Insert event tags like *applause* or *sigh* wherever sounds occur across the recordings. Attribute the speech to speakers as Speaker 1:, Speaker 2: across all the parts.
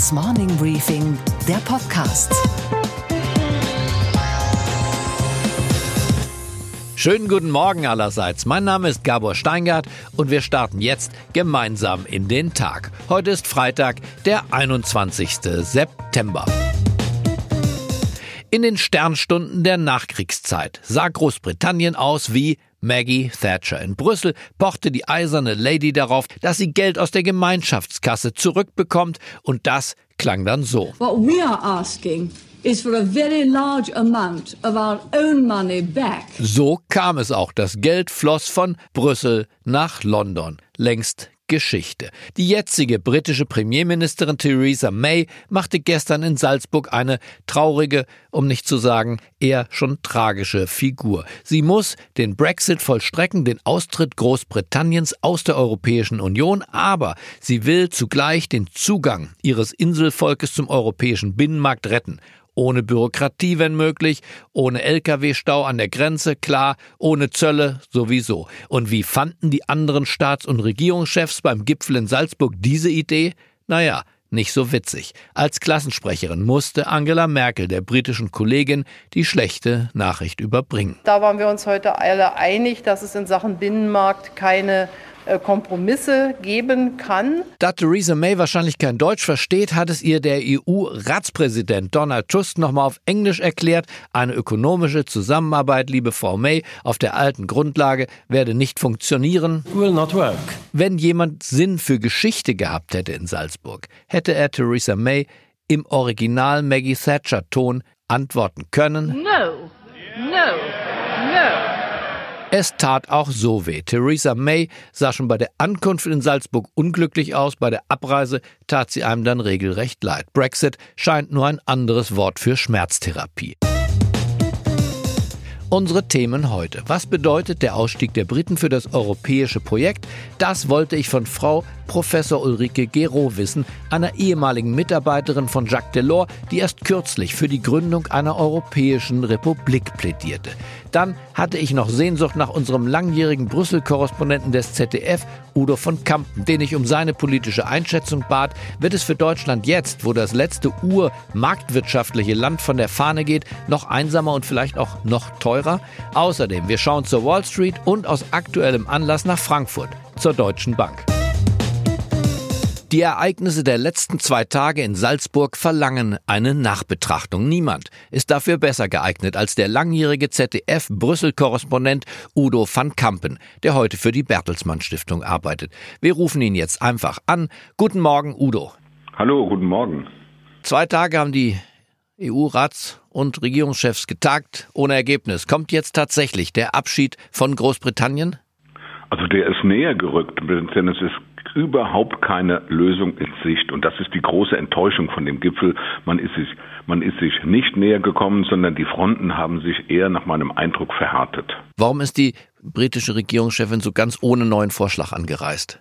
Speaker 1: Handelsblatts Morning Briefing, der Podcast.
Speaker 2: Schönen guten Morgen allerseits. Mein Name ist Gabor Steingart und wir starten jetzt gemeinsam in den Tag. Heute ist Freitag, der 21. September. In den Sternstunden der Nachkriegszeit sah Großbritannien aus wie Maggie Thatcher. In Brüssel pochte die eiserne Lady darauf, dass sie Geld aus der Gemeinschaftskasse zurückbekommt und das klang dann so.
Speaker 3: What we are asking is for a very large amount of our own money back.
Speaker 2: So kam es auch. Das Geld floss von Brüssel nach London. Längst Geschichte. Die jetzige britische Premierministerin Theresa May machte gestern in Salzburg eine traurige, um nicht zu sagen eher schon tragische Figur. Sie muss den Brexit vollstrecken, den Austritt Großbritanniens aus der Europäischen Union, aber sie will zugleich den Zugang ihres Inselvolkes zum europäischen Binnenmarkt retten ohne Bürokratie, wenn möglich, ohne Lkw-Stau an der Grenze, klar, ohne Zölle sowieso. Und wie fanden die anderen Staats- und Regierungschefs beim Gipfel in Salzburg diese Idee? Naja, nicht so witzig. Als Klassensprecherin musste Angela Merkel der britischen Kollegin die schlechte Nachricht überbringen.
Speaker 4: Da waren wir uns heute alle einig, dass es in Sachen Binnenmarkt keine Kompromisse geben kann.
Speaker 2: Da Theresa May wahrscheinlich kein Deutsch versteht, hat es ihr der EU-Ratspräsident Donald Tusk nochmal auf Englisch erklärt. Eine ökonomische Zusammenarbeit, liebe Frau May, auf der alten Grundlage werde nicht funktionieren.
Speaker 5: Will not work.
Speaker 2: Wenn jemand Sinn für Geschichte gehabt hätte in Salzburg, hätte er Theresa May im Original Maggie Thatcher Ton antworten können.
Speaker 4: No, no, no.
Speaker 2: Es tat auch so weh. Theresa May sah schon bei der Ankunft in Salzburg unglücklich aus, bei der Abreise tat sie einem dann regelrecht leid. Brexit scheint nur ein anderes Wort für Schmerztherapie. Unsere Themen heute. Was bedeutet der Ausstieg der Briten für das europäische Projekt? Das wollte ich von Frau Professor Ulrike Gero wissen, einer ehemaligen Mitarbeiterin von Jacques Delors, die erst kürzlich für die Gründung einer europäischen Republik plädierte. Dann hatte ich noch Sehnsucht nach unserem langjährigen Brüssel-Korrespondenten des ZDF, Udo von Kampen, den ich um seine politische Einschätzung bat. Wird es für Deutschland jetzt, wo das letzte ur-marktwirtschaftliche Land von der Fahne geht, noch einsamer und vielleicht auch noch teurer? Außerdem, wir schauen zur Wall Street und aus aktuellem Anlass nach Frankfurt, zur Deutschen Bank. Die Ereignisse der letzten zwei Tage in Salzburg verlangen eine Nachbetrachtung. Niemand ist dafür besser geeignet als der langjährige ZDF-Brüssel-Korrespondent Udo van Kampen, der heute für die Bertelsmann Stiftung arbeitet. Wir rufen ihn jetzt einfach an. Guten Morgen, Udo.
Speaker 6: Hallo, guten Morgen.
Speaker 2: Zwei Tage haben die EU-Rats- und Regierungschefs getagt, ohne Ergebnis. Kommt jetzt tatsächlich der Abschied von Großbritannien?
Speaker 6: Also der ist näher gerückt, denn es ist überhaupt keine Lösung in Sicht. Und das ist die große Enttäuschung von dem Gipfel. Man ist sich, man ist sich nicht näher gekommen, sondern die Fronten haben sich eher nach meinem Eindruck verhärtet.
Speaker 2: Warum ist die britische Regierungschefin so ganz ohne neuen Vorschlag angereist?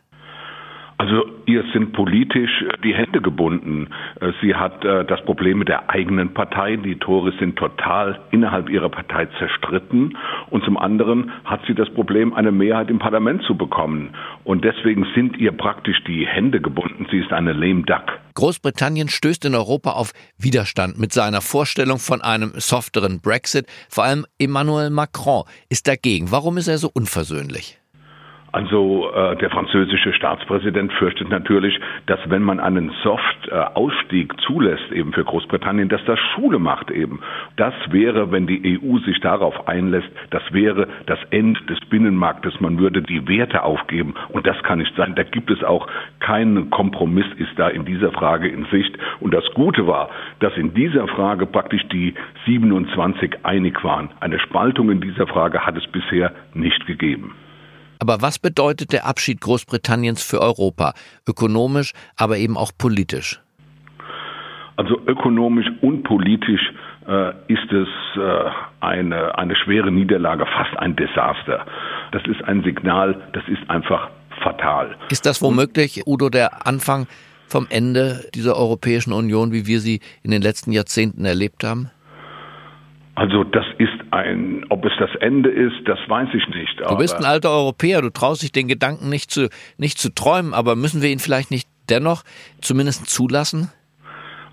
Speaker 6: Also ihr sind politisch die Hände gebunden. Äh, sie hat äh, das Problem mit der eigenen Partei. Die Tore sind total innerhalb ihrer Partei zerstritten. Und zum anderen hat sie das Problem, eine Mehrheit im Parlament zu bekommen. Und deswegen sind ihr praktisch die Hände gebunden. Sie ist eine lame duck.
Speaker 2: Großbritannien stößt in Europa auf Widerstand mit seiner Vorstellung von einem softeren Brexit. Vor allem Emmanuel Macron ist dagegen. Warum ist er so unversöhnlich?
Speaker 6: Also äh, der französische Staatspräsident fürchtet natürlich, dass wenn man einen Soft-Ausstieg äh, zulässt eben für Großbritannien, dass das Schule macht eben. Das wäre, wenn die EU sich darauf einlässt, das wäre das Ende des Binnenmarktes. Man würde die Werte aufgeben und das kann nicht sein. Da gibt es auch keinen Kompromiss, ist da in dieser Frage in Sicht. Und das Gute war, dass in dieser Frage praktisch die 27 einig waren. Eine Spaltung in dieser Frage hat es bisher nicht gegeben.
Speaker 2: Aber was bedeutet der Abschied Großbritanniens für Europa? Ökonomisch, aber eben auch politisch?
Speaker 6: Also ökonomisch und politisch äh, ist es äh, eine, eine schwere Niederlage, fast ein Desaster. Das ist ein Signal, das ist einfach fatal.
Speaker 2: Ist das womöglich, Udo, der Anfang vom Ende dieser Europäischen Union, wie wir sie in den letzten Jahrzehnten erlebt haben?
Speaker 6: Also das ist ein, ob es das Ende ist, das weiß ich nicht.
Speaker 2: Du bist ein alter Europäer, du traust dich den Gedanken nicht zu, nicht zu träumen, aber müssen wir ihn vielleicht nicht dennoch zumindest zulassen?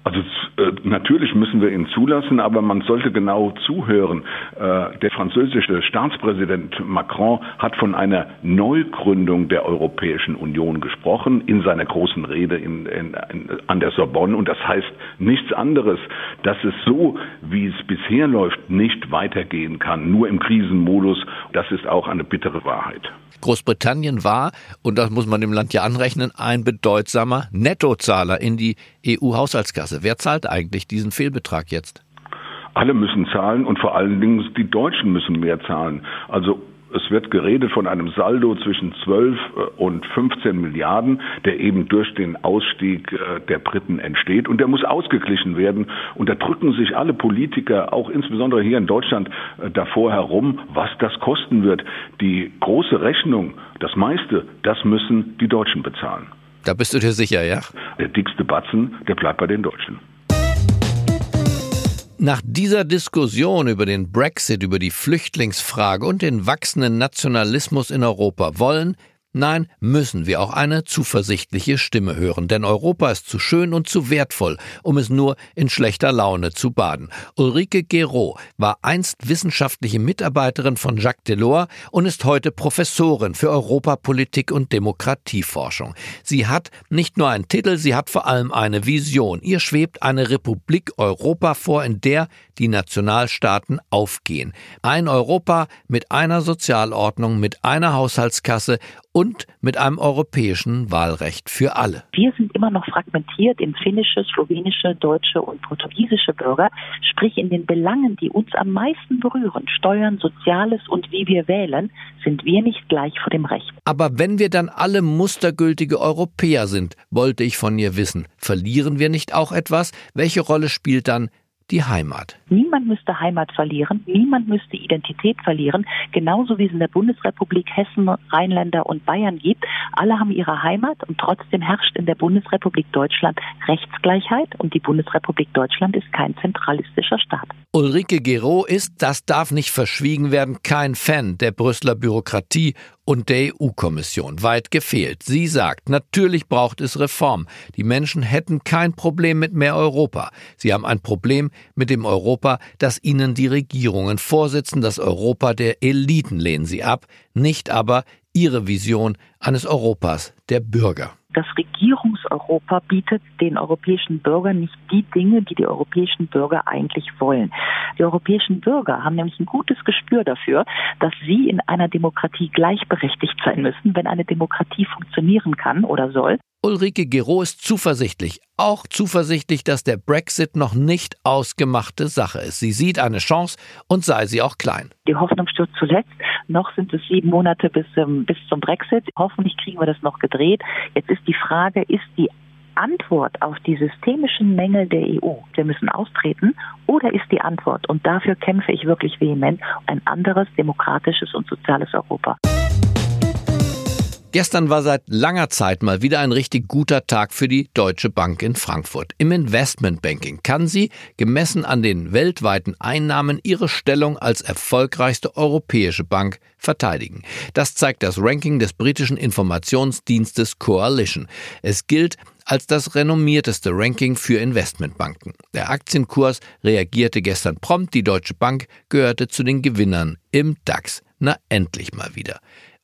Speaker 6: Also äh, natürlich müssen wir ihn zulassen, aber man sollte genau zuhören. Äh, der französische Staatspräsident Macron hat von einer Neugründung der Europäischen Union gesprochen in seiner großen Rede in, in, in, an der Sorbonne. Und das heißt nichts anderes, dass es so, wie es bisher läuft, nicht weitergehen kann, nur im Krisenmodus. Das ist auch eine bittere Wahrheit.
Speaker 2: Großbritannien war, und das muss man dem Land ja anrechnen, ein bedeutsamer Nettozahler in die EU-Haushaltskasse. Wer zahlt eigentlich diesen Fehlbetrag jetzt?
Speaker 6: Alle müssen zahlen und vor allen Dingen die Deutschen müssen mehr zahlen. Also es wird geredet von einem Saldo zwischen 12 äh, und 15 Milliarden, der eben durch den Ausstieg äh, der Briten entsteht. Und der muss ausgeglichen werden. Und da drücken sich alle Politiker, auch insbesondere hier in Deutschland, äh, davor herum, was das kosten wird. Die große Rechnung, das meiste, das müssen die Deutschen bezahlen.
Speaker 2: Da bist du dir sicher, ja?
Speaker 6: Der dickste Batzen, der bleibt bei den Deutschen.
Speaker 2: Nach dieser Diskussion über den Brexit, über die Flüchtlingsfrage und den wachsenden Nationalismus in Europa wollen Nein, müssen wir auch eine zuversichtliche Stimme hören, denn Europa ist zu schön und zu wertvoll, um es nur in schlechter Laune zu baden. Ulrike Geraud war einst wissenschaftliche Mitarbeiterin von Jacques Delors und ist heute Professorin für Europapolitik und Demokratieforschung. Sie hat nicht nur einen Titel, sie hat vor allem eine Vision. Ihr schwebt eine Republik Europa vor, in der die Nationalstaaten aufgehen. Ein Europa mit einer Sozialordnung, mit einer Haushaltskasse und mit einem europäischen Wahlrecht für alle.
Speaker 5: Wir sind immer noch fragmentiert in finnische, slowenische, deutsche und portugiesische Bürger, sprich in den Belangen, die uns am meisten berühren, Steuern, Soziales und wie wir wählen, sind wir nicht gleich vor dem Recht.
Speaker 2: Aber wenn wir dann alle mustergültige Europäer sind, wollte ich von ihr wissen, verlieren wir nicht auch etwas? Welche Rolle spielt dann die Heimat.
Speaker 5: Niemand müsste Heimat verlieren, niemand müsste Identität verlieren, genauso wie es in der Bundesrepublik Hessen, Rheinländer und Bayern gibt. Alle haben ihre Heimat und trotzdem herrscht in der Bundesrepublik Deutschland Rechtsgleichheit und die Bundesrepublik Deutschland ist kein zentralistischer Staat.
Speaker 2: Ulrike Geraud ist, das darf nicht verschwiegen werden, kein Fan der Brüsseler Bürokratie und der EU-Kommission. Weit gefehlt. Sie sagt, natürlich braucht es Reform. Die Menschen hätten kein Problem mit mehr Europa. Sie haben ein Problem mit dem Europa, das ihnen die Regierungen vorsitzen. Das Europa der Eliten lehnen sie ab, nicht aber ihre Vision eines Europas der Bürger
Speaker 5: das Regierungseuropa bietet den europäischen Bürgern nicht die Dinge, die die europäischen Bürger eigentlich wollen. Die europäischen Bürger haben nämlich ein gutes Gespür dafür, dass sie in einer Demokratie gleichberechtigt sein müssen, wenn eine Demokratie funktionieren kann oder soll.
Speaker 2: Ulrike Gero ist zuversichtlich, auch zuversichtlich, dass der Brexit noch nicht ausgemachte Sache ist. Sie sieht eine Chance und sei sie auch klein.
Speaker 5: Die Hoffnung stirbt zuletzt. Noch sind es sieben Monate bis, ähm, bis zum Brexit. Hoffentlich kriegen wir das noch gedreht. Jetzt ist die Frage, ist die Antwort auf die systemischen Mängel der EU, wir müssen austreten, oder ist die Antwort, und dafür kämpfe ich wirklich vehement, ein anderes demokratisches und soziales Europa?
Speaker 2: Gestern war seit langer Zeit mal wieder ein richtig guter Tag für die Deutsche Bank in Frankfurt. Im Investmentbanking kann sie, gemessen an den weltweiten Einnahmen, ihre Stellung als erfolgreichste europäische Bank verteidigen. Das zeigt das Ranking des britischen Informationsdienstes Coalition. Es gilt als das renommierteste Ranking für Investmentbanken. Der Aktienkurs reagierte gestern prompt. Die Deutsche Bank gehörte zu den Gewinnern im DAX. Na endlich mal wieder.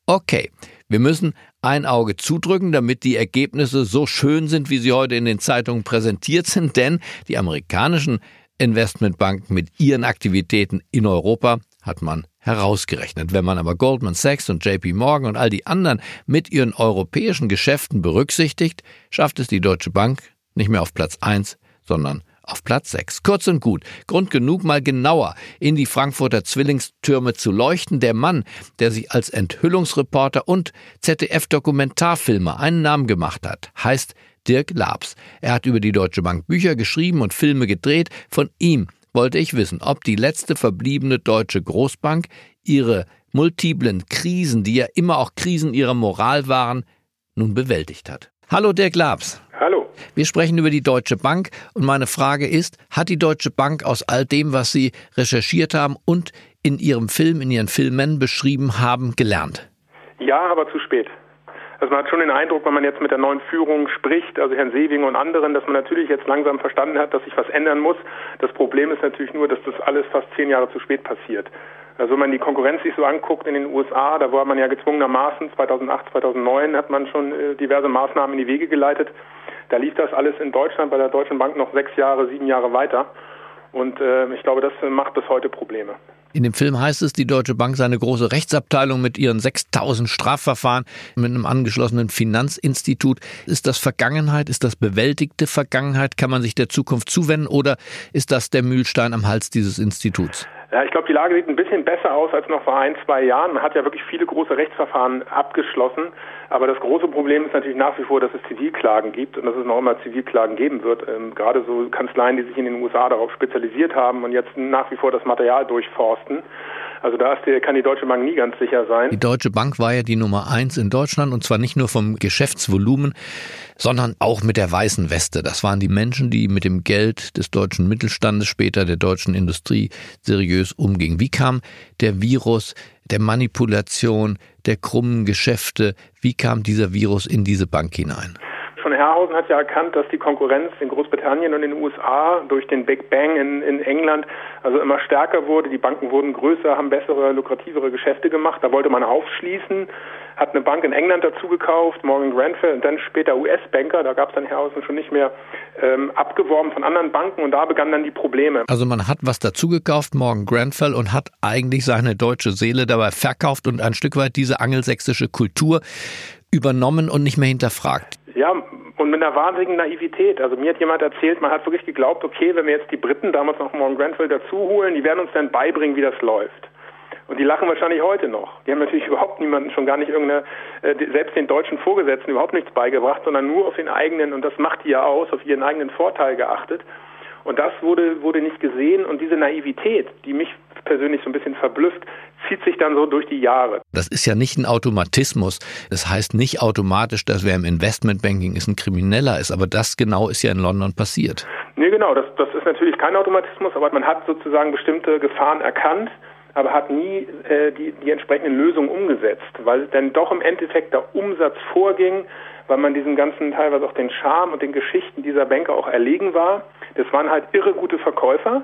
Speaker 2: Okay, wir müssen ein Auge zudrücken, damit die Ergebnisse so schön sind, wie sie heute in den Zeitungen präsentiert sind, denn die amerikanischen Investmentbanken mit ihren Aktivitäten in Europa hat man herausgerechnet. Wenn man aber Goldman Sachs und JP Morgan und all die anderen mit ihren europäischen Geschäften berücksichtigt, schafft es die Deutsche Bank nicht mehr auf Platz 1, sondern auf Platz 6. Kurz und gut, Grund genug, mal genauer in die Frankfurter Zwillingstürme zu leuchten. Der Mann, der sich als Enthüllungsreporter und ZDF-Dokumentarfilmer einen Namen gemacht hat, heißt Dirk Labs. Er hat über die Deutsche Bank Bücher geschrieben und Filme gedreht. Von ihm wollte ich wissen, ob die letzte verbliebene deutsche Großbank ihre multiplen Krisen, die ja immer auch Krisen ihrer Moral waren, nun bewältigt hat. Hallo Dirk Labs.
Speaker 7: Hallo.
Speaker 2: Wir sprechen über die Deutsche Bank und meine Frage ist, hat die Deutsche Bank aus all dem, was Sie recherchiert haben und in Ihrem Film, in Ihren Filmen beschrieben haben, gelernt?
Speaker 7: Ja, aber zu spät. Also man hat schon den Eindruck, wenn man jetzt mit der neuen Führung spricht, also Herrn Sewing und anderen, dass man natürlich jetzt langsam verstanden hat, dass sich was ändern muss. Das Problem ist natürlich nur, dass das alles fast zehn Jahre zu spät passiert. Also wenn man die Konkurrenz sich so anguckt in den USA, da war man ja gezwungenermaßen 2008, 2009 hat man schon äh, diverse Maßnahmen in die Wege geleitet. Da lief das alles in Deutschland bei der Deutschen Bank noch sechs Jahre, sieben Jahre weiter. Und äh, ich glaube, das macht bis heute Probleme.
Speaker 2: In dem Film heißt es, die Deutsche Bank sei eine große Rechtsabteilung mit ihren 6000 Strafverfahren, mit einem angeschlossenen Finanzinstitut. Ist das Vergangenheit? Ist das bewältigte Vergangenheit? Kann man sich der Zukunft zuwenden oder ist das der Mühlstein am Hals dieses Instituts?
Speaker 7: Ja, ich glaube, die Lage sieht ein bisschen besser aus als noch vor ein, zwei Jahren. Man hat ja wirklich viele große Rechtsverfahren abgeschlossen. Aber das große Problem ist natürlich nach wie vor, dass es Zivilklagen gibt und dass es noch immer Zivilklagen geben wird. Ähm, gerade so Kanzleien, die sich in den USA darauf spezialisiert haben und jetzt nach wie vor das Material durchforsten. Also da kann die Deutsche Bank nie ganz sicher sein.
Speaker 2: Die Deutsche Bank war ja die Nummer eins in Deutschland und zwar nicht nur vom Geschäftsvolumen, sondern auch mit der weißen Weste. Das waren die Menschen, die mit dem Geld des deutschen Mittelstandes, später der deutschen Industrie seriös umgingen. Wie kam der Virus der Manipulation, der krummen Geschäfte, wie kam dieser Virus in diese Bank hinein?
Speaker 7: Von Herrhausen hat ja erkannt, dass die Konkurrenz in Großbritannien und in den USA durch den Big Bang in, in England also immer stärker wurde. Die Banken wurden größer, haben bessere, lukrativere Geschäfte gemacht. Da wollte man aufschließen hat eine Bank in England dazu gekauft, Morgan Grenfell, und dann später US-Banker, da gab es dann Herrhausen schon nicht mehr, ähm, abgeworben von anderen Banken und da begannen dann die Probleme.
Speaker 2: Also man hat was dazu gekauft, Morgan Grenfell, und hat eigentlich seine deutsche Seele dabei verkauft und ein Stück weit diese angelsächsische Kultur übernommen und nicht mehr hinterfragt.
Speaker 7: Ja, und mit einer wahnsinnigen Naivität. Also mir hat jemand erzählt, man hat wirklich geglaubt, okay, wenn wir jetzt die Briten, damals noch Morgan Grenfell, dazu holen, die werden uns dann beibringen, wie das läuft. Und die lachen wahrscheinlich heute noch. Die haben natürlich *laughs* überhaupt niemanden, schon gar nicht irgendeine, äh, selbst den deutschen Vorgesetzten überhaupt nichts beigebracht, sondern nur auf den eigenen, und das macht die ja aus, auf ihren eigenen Vorteil geachtet. Und das wurde, wurde nicht gesehen. Und diese Naivität, die mich persönlich so ein bisschen verblüfft, zieht sich dann so durch die Jahre.
Speaker 2: Das ist ja nicht ein Automatismus. Das heißt nicht automatisch, dass wer im Investmentbanking ist, ein Krimineller ist. Aber das genau ist ja in London passiert.
Speaker 7: Nee, genau. Das, das ist natürlich kein Automatismus, aber man hat sozusagen bestimmte Gefahren erkannt aber hat nie äh, die, die entsprechenden Lösungen umgesetzt, weil dann doch im Endeffekt der Umsatz vorging, weil man diesen ganzen teilweise auch den Charme und den Geschichten dieser Banker auch erlegen war. Das waren halt irre gute Verkäufer.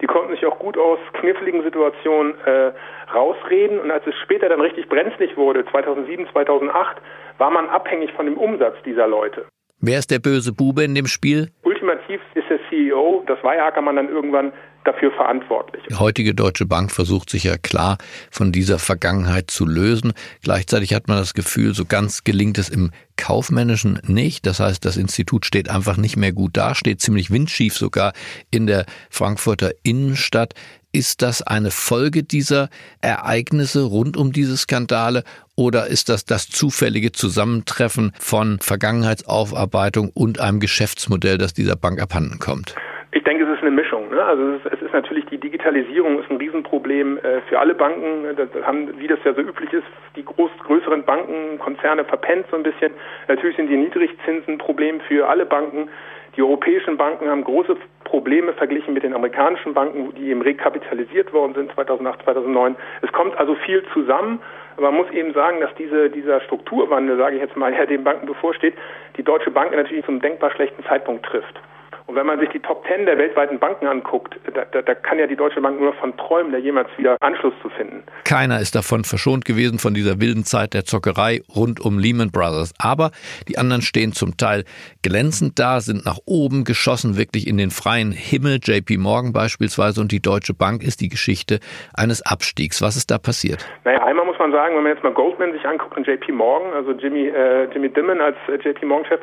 Speaker 7: Die konnten sich auch gut aus kniffligen Situationen äh, rausreden. Und als es später dann richtig brenzlig wurde, 2007, 2008, war man abhängig von dem Umsatz dieser Leute.
Speaker 2: Wer ist der böse Bube in dem Spiel?
Speaker 7: Ultimativ ist der CEO, das war ja Ackermann dann irgendwann dafür verantwortlich.
Speaker 2: Die heutige Deutsche Bank versucht sich ja klar von dieser Vergangenheit zu lösen. Gleichzeitig hat man das Gefühl, so ganz gelingt es im Kaufmännischen nicht. Das heißt, das Institut steht einfach nicht mehr gut da, steht ziemlich windschief sogar in der Frankfurter Innenstadt. Ist das eine Folge dieser Ereignisse rund um diese Skandale oder ist das das zufällige Zusammentreffen von Vergangenheitsaufarbeitung und einem Geschäftsmodell, das dieser Bank abhanden kommt?
Speaker 7: Ich denke, es ist eine Mischung. Ne? Also es ist, es ist, natürlich die Digitalisierung ist ein Riesenproblem äh, für alle Banken. Das haben, wie das ja so üblich ist, die groß, größeren Banken, Konzerne verpennt so ein bisschen. Natürlich sind die Niedrigzinsen ein Problem für alle Banken. Die europäischen Banken haben große Probleme verglichen mit den amerikanischen Banken, die eben rekapitalisiert worden sind 2008, 2009. Es kommt also viel zusammen. Aber man muss eben sagen, dass diese, dieser Strukturwandel, sage ich jetzt mal, der den Banken bevorsteht, die Deutsche Bank natürlich zum denkbar schlechten Zeitpunkt trifft. Und wenn man sich die Top Ten der weltweiten Banken anguckt, da, da, da kann ja die Deutsche Bank nur davon träumen, da jemals wieder Anschluss zu finden.
Speaker 2: Keiner ist davon verschont gewesen von dieser wilden Zeit der Zockerei rund um Lehman Brothers. Aber die anderen stehen zum Teil glänzend da, sind nach oben geschossen, wirklich in den freien Himmel. JP Morgan beispielsweise und die Deutsche Bank ist die Geschichte eines Abstiegs. Was ist da passiert?
Speaker 7: Naja, einmal muss man sagen, wenn man jetzt mal Goldman sich anguckt und JP Morgan, also Jimmy, äh, Jimmy Dimon als äh, JP Morgan-Chef,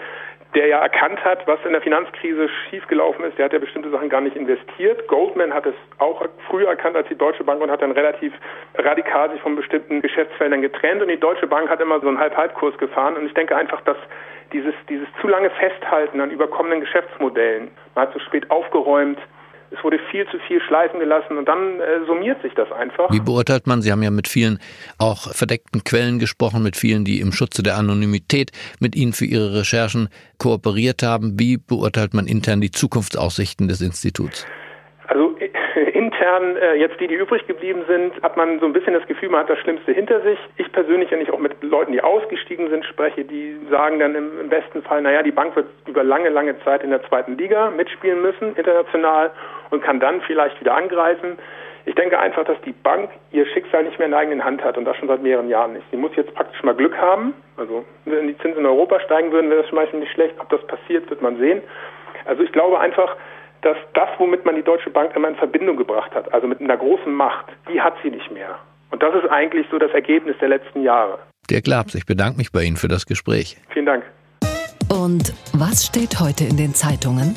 Speaker 7: der ja erkannt hat, was in der Finanzkrise schiefgelaufen ist. Der hat ja bestimmte Sachen gar nicht investiert. Goldman hat es auch früher erkannt als die Deutsche Bank und hat dann relativ radikal sich von bestimmten Geschäftsfeldern getrennt. Und die Deutsche Bank hat immer so einen Halb-Halb-Kurs gefahren. Und ich denke einfach, dass dieses, dieses zu lange Festhalten an überkommenen Geschäftsmodellen, man hat zu spät aufgeräumt, es wurde viel zu viel schleifen gelassen und dann äh, summiert sich das einfach.
Speaker 2: Wie beurteilt man, Sie haben ja mit vielen auch verdeckten Quellen gesprochen, mit vielen, die im Schutze der Anonymität mit Ihnen für Ihre Recherchen kooperiert haben. Wie beurteilt man intern die Zukunftsaussichten des Instituts?
Speaker 7: Also intern, äh, jetzt die, die übrig geblieben sind, hat man so ein bisschen das Gefühl, man hat das Schlimmste hinter sich. Ich persönlich, wenn ich auch mit Leuten, die ausgestiegen sind, spreche, die sagen dann im, im besten Fall, naja, die Bank wird über lange, lange Zeit in der zweiten Liga mitspielen müssen, international, und kann dann vielleicht wieder angreifen. Ich denke einfach, dass die Bank ihr Schicksal nicht mehr in der eigenen Hand hat und das schon seit mehreren Jahren nicht. Sie muss jetzt praktisch mal Glück haben. Also wenn die Zinsen in Europa steigen würden, wäre das zum Beispiel nicht schlecht. Ob das passiert, wird man sehen. Also ich glaube einfach, dass das, womit man die Deutsche Bank immer in Verbindung gebracht hat, also mit einer großen Macht, die hat sie nicht mehr. Und das ist eigentlich so das Ergebnis der letzten Jahre.
Speaker 2: Dirk Labs, ich bedanke mich bei Ihnen für das Gespräch.
Speaker 7: Vielen Dank.
Speaker 1: Und was steht heute in den Zeitungen?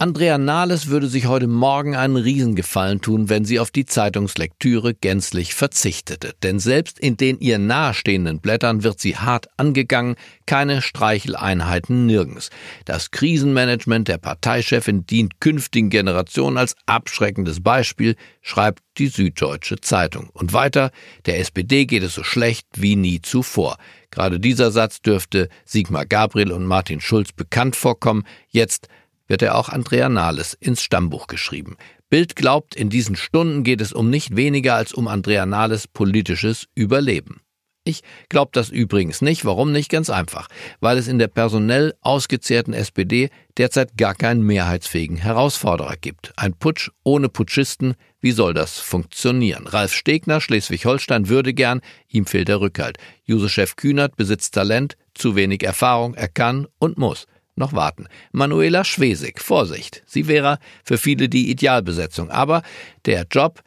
Speaker 2: Andrea Nahles würde sich heute Morgen einen Riesengefallen tun, wenn sie auf die Zeitungslektüre gänzlich verzichtete. Denn selbst in den ihr nahestehenden Blättern wird sie hart angegangen, keine Streicheleinheiten nirgends. Das Krisenmanagement der Parteichefin dient künftigen Generationen als abschreckendes Beispiel, schreibt die Süddeutsche Zeitung. Und weiter, der SPD geht es so schlecht wie nie zuvor. Gerade dieser Satz dürfte Sigmar Gabriel und Martin Schulz bekannt vorkommen. Jetzt wird er auch Andrea Nahles ins Stammbuch geschrieben. Bild glaubt, in diesen Stunden geht es um nicht weniger als um Andrea Nahles politisches Überleben. Ich glaube das übrigens nicht. Warum nicht? Ganz einfach. Weil es in der personell ausgezehrten SPD derzeit gar keinen mehrheitsfähigen Herausforderer gibt. Ein Putsch ohne Putschisten, wie soll das funktionieren? Ralf Stegner, Schleswig-Holstein, würde gern, ihm fehlt der Rückhalt. Josef Kühnert besitzt Talent, zu wenig Erfahrung, er kann und muss noch warten. Manuela Schwesig, Vorsicht, sie wäre für viele die Idealbesetzung, aber der Job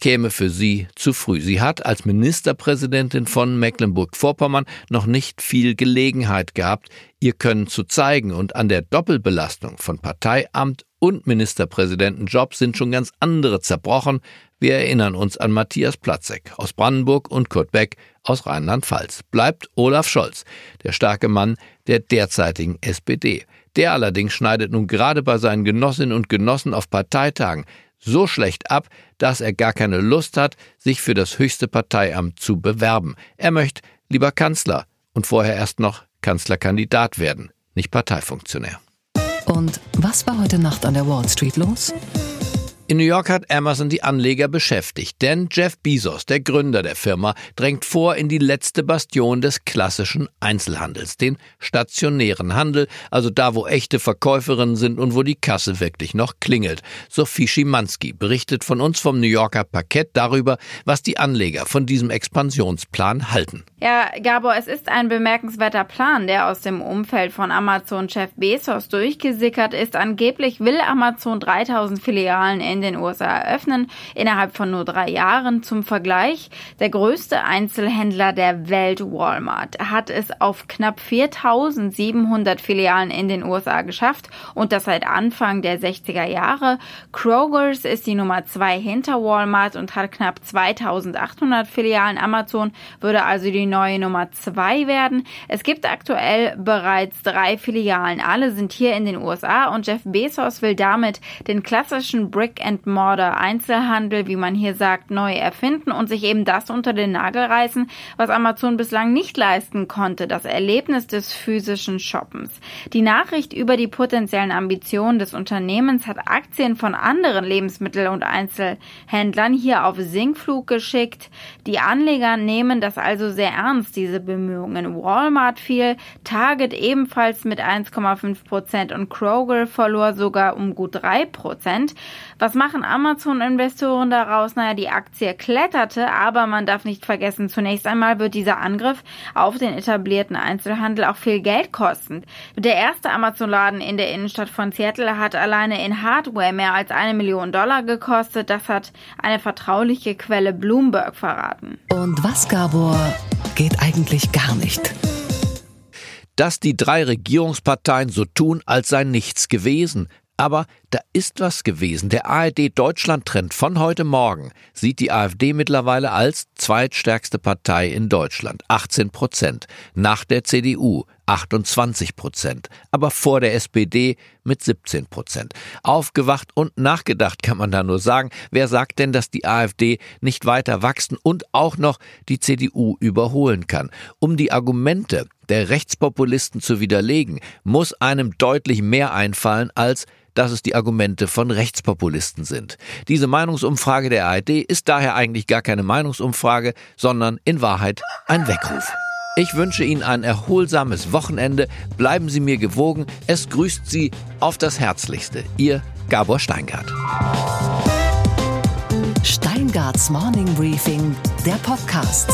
Speaker 2: käme für sie zu früh. Sie hat als Ministerpräsidentin von Mecklenburg-Vorpommern noch nicht viel Gelegenheit gehabt, ihr Können zu zeigen und an der Doppelbelastung von Parteiamt und Ministerpräsidentenjob sind schon ganz andere zerbrochen. Wir erinnern uns an Matthias Platzek aus Brandenburg und Kurt Beck aus Rheinland-Pfalz. Bleibt Olaf Scholz, der starke Mann der derzeitigen SPD. Der allerdings schneidet nun gerade bei seinen Genossinnen und Genossen auf Parteitagen so schlecht ab, dass er gar keine Lust hat, sich für das höchste Parteiamt zu bewerben. Er möchte lieber Kanzler und vorher erst noch Kanzlerkandidat werden, nicht Parteifunktionär.
Speaker 1: Und was war heute Nacht an der Wall Street los?
Speaker 2: In New York hat Amazon die Anleger beschäftigt, denn Jeff Bezos, der Gründer der Firma, drängt vor in die letzte Bastion des klassischen Einzelhandels, den stationären Handel, also da, wo echte Verkäuferinnen sind und wo die Kasse wirklich noch klingelt. Sophie Schimanski berichtet von uns vom New Yorker Parkett darüber, was die Anleger von diesem Expansionsplan halten.
Speaker 8: Ja, Gabor, es ist ein bemerkenswerter Plan, der aus dem Umfeld von Amazon-Chef Bezos durchgesickert ist. Angeblich will Amazon 3000 Filialen in den USA eröffnen, innerhalb von nur drei Jahren. Zum Vergleich, der größte Einzelhändler der Welt, Walmart, hat es auf knapp 4700 Filialen in den USA geschafft und das seit Anfang der 60er Jahre. Kroger's ist die Nummer zwei hinter Walmart und hat knapp 2800 Filialen. Amazon würde also die neue Nummer zwei werden. Es gibt aktuell bereits drei Filialen. Alle sind hier in den USA und Jeff Bezos will damit den klassischen Brick-and-Mortar Einzelhandel, wie man hier sagt, neu erfinden und sich eben das unter den Nagel reißen, was Amazon bislang nicht leisten konnte, das Erlebnis des physischen Shoppens. Die Nachricht über die potenziellen Ambitionen des Unternehmens hat Aktien von anderen Lebensmittel- und Einzelhändlern hier auf Sinkflug geschickt. Die Anleger nehmen das also sehr ernst, diese Bemühungen. Walmart fiel, Target ebenfalls mit 1,5 Prozent und Kroger verlor sogar um gut 3 Prozent. Was machen Amazon-Investoren daraus? Naja, die Aktie kletterte, aber man darf nicht vergessen, zunächst einmal wird dieser Angriff auf den etablierten Einzelhandel auch viel Geld kosten. Der erste Amazon-Laden in der Innenstadt von Seattle hat alleine in Hardware mehr als eine Million Dollar gekostet. Das hat eine vertrauliche Quelle Bloomberg verraten.
Speaker 1: Und was, Gabor, geht eigentlich gar nicht?
Speaker 2: Dass die drei Regierungsparteien so tun, als sei nichts gewesen. Aber da ist was gewesen. Der ARD-Deutschland-Trend von heute Morgen sieht die AfD mittlerweile als zweitstärkste Partei in Deutschland. 18 Prozent. Nach der CDU 28 Prozent. Aber vor der SPD mit 17 Prozent. Aufgewacht und nachgedacht kann man da nur sagen. Wer sagt denn, dass die AfD nicht weiter wachsen und auch noch die CDU überholen kann? Um die Argumente der Rechtspopulisten zu widerlegen, muss einem deutlich mehr einfallen als dass es die Argumente von Rechtspopulisten sind. Diese Meinungsumfrage der ARD ist daher eigentlich gar keine Meinungsumfrage, sondern in Wahrheit ein Weckruf. Ich wünsche Ihnen ein erholsames Wochenende. Bleiben Sie mir gewogen. Es grüßt Sie auf das Herzlichste. Ihr Gabor Steingart.
Speaker 1: Steingarts Morning Briefing, der Podcast.